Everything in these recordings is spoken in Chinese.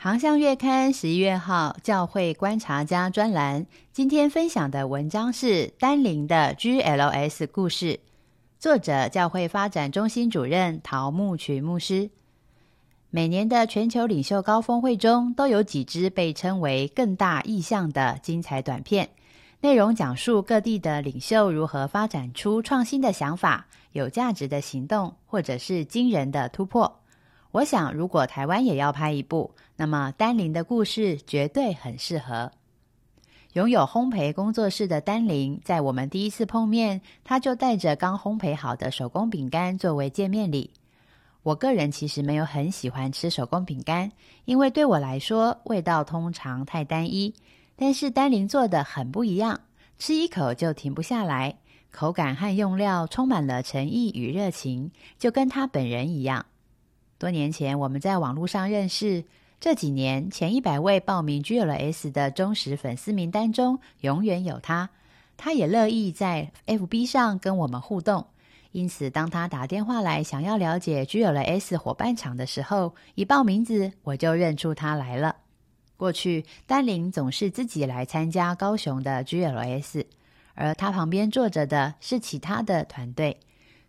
航向月刊十一月号教会观察家专栏，今天分享的文章是丹林的 GLS 故事，作者教会发展中心主任陶木群牧师。每年的全球领袖高峰会中，都有几支被称为更大意向的精彩短片，内容讲述各地的领袖如何发展出创新的想法、有价值的行动，或者是惊人的突破。我想，如果台湾也要拍一部，那么丹林的故事绝对很适合。拥有烘焙工作室的丹林，在我们第一次碰面，他就带着刚烘焙好的手工饼干作为见面礼。我个人其实没有很喜欢吃手工饼干，因为对我来说味道通常太单一。但是丹林做的很不一样，吃一口就停不下来，口感和用料充满了诚意与热情，就跟他本人一样。多年前，我们在网络上认识。这几年，前一百位报名 GLS 的忠实粉丝名单中，永远有他。他也乐意在 FB 上跟我们互动。因此，当他打电话来想要了解 GLS 伙伴场的时候，一报名字，我就认出他来了。过去，丹林总是自己来参加高雄的 GLS，而他旁边坐着的是其他的团队。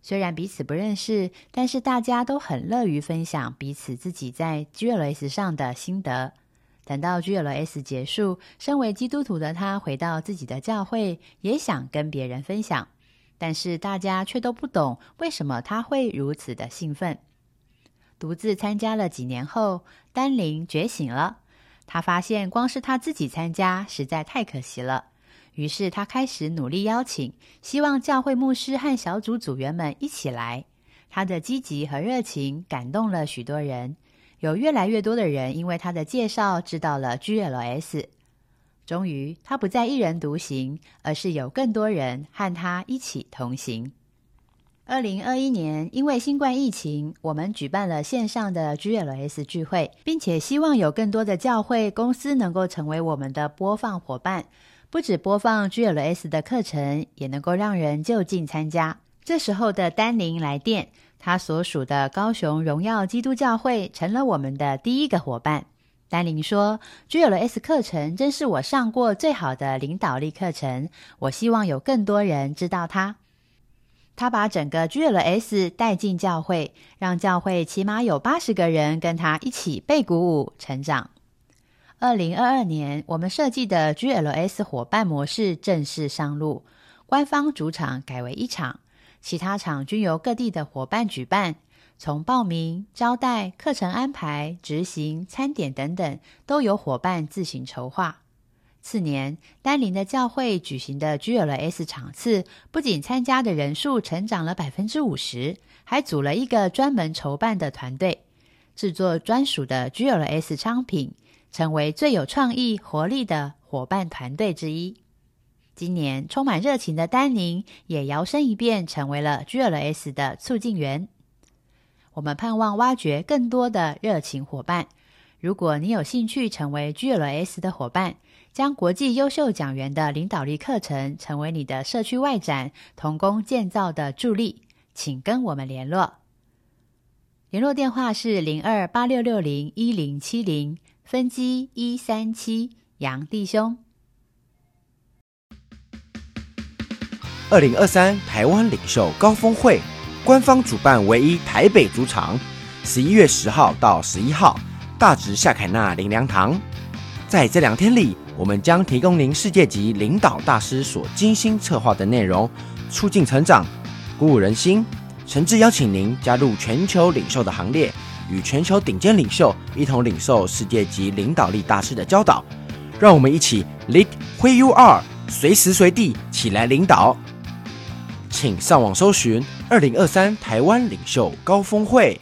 虽然彼此不认识，但是大家都很乐于分享彼此自己在 GLS 上的心得。等到 GLS 结束，身为基督徒的他回到自己的教会，也想跟别人分享，但是大家却都不懂为什么他会如此的兴奋。独自参加了几年后，丹林觉醒了，他发现光是他自己参加实在太可惜了。于是他开始努力邀请，希望教会牧师和小组组员们一起来。他的积极和热情感动了许多人，有越来越多的人因为他的介绍知道了 GLS。终于，他不再一人独行，而是有更多人和他一起同行。二零二一年，因为新冠疫情，我们举办了线上的 GLS 聚会，并且希望有更多的教会公司能够成为我们的播放伙伴。不止播放 GLS 的课程，也能够让人就近参加。这时候的丹宁来电，他所属的高雄荣耀基督教会成了我们的第一个伙伴。丹宁说：“GLS 课程真是我上过最好的领导力课程，我希望有更多人知道它。”他把整个 GLS 带进教会，让教会起码有八十个人跟他一起被鼓舞成长。二零二二年，我们设计的 GLS 伙伴模式正式上路。官方主场改为一场，其他场均由各地的伙伴举办。从报名、招待、课程安排、执行、餐点等等，都由伙伴自行筹划。次年，丹林的教会举行的 GLS 场次，不仅参加的人数成长了百分之五十，还组了一个专门筹办的团队，制作专属的 GLS 商品。成为最有创意、活力的伙伴团队之一。今年充满热情的丹宁也摇身一变，成为了 GLS 的促进员。我们盼望挖掘更多的热情伙伴。如果你有兴趣成为 GLS 的伙伴，将国际优秀讲员的领导力课程成为你的社区外展、同工建造的助力，请跟我们联络。联络电话是零二八六六零一零七零。分机一三七杨弟兄，二零二三台湾领袖高峰会官方主办唯一台北主场，十一月十号到十一号，大直夏凯纳灵粮堂。在这两天里，我们将提供您世界级领导大师所精心策划的内容，促进成长，鼓舞人心，诚挚邀请您加入全球领袖的行列。与全球顶尖领袖一同领受世界级领导力大师的教导，让我们一起 lead where you are，随时随地起来领导。请上网搜寻二零二三台湾领袖高峰会。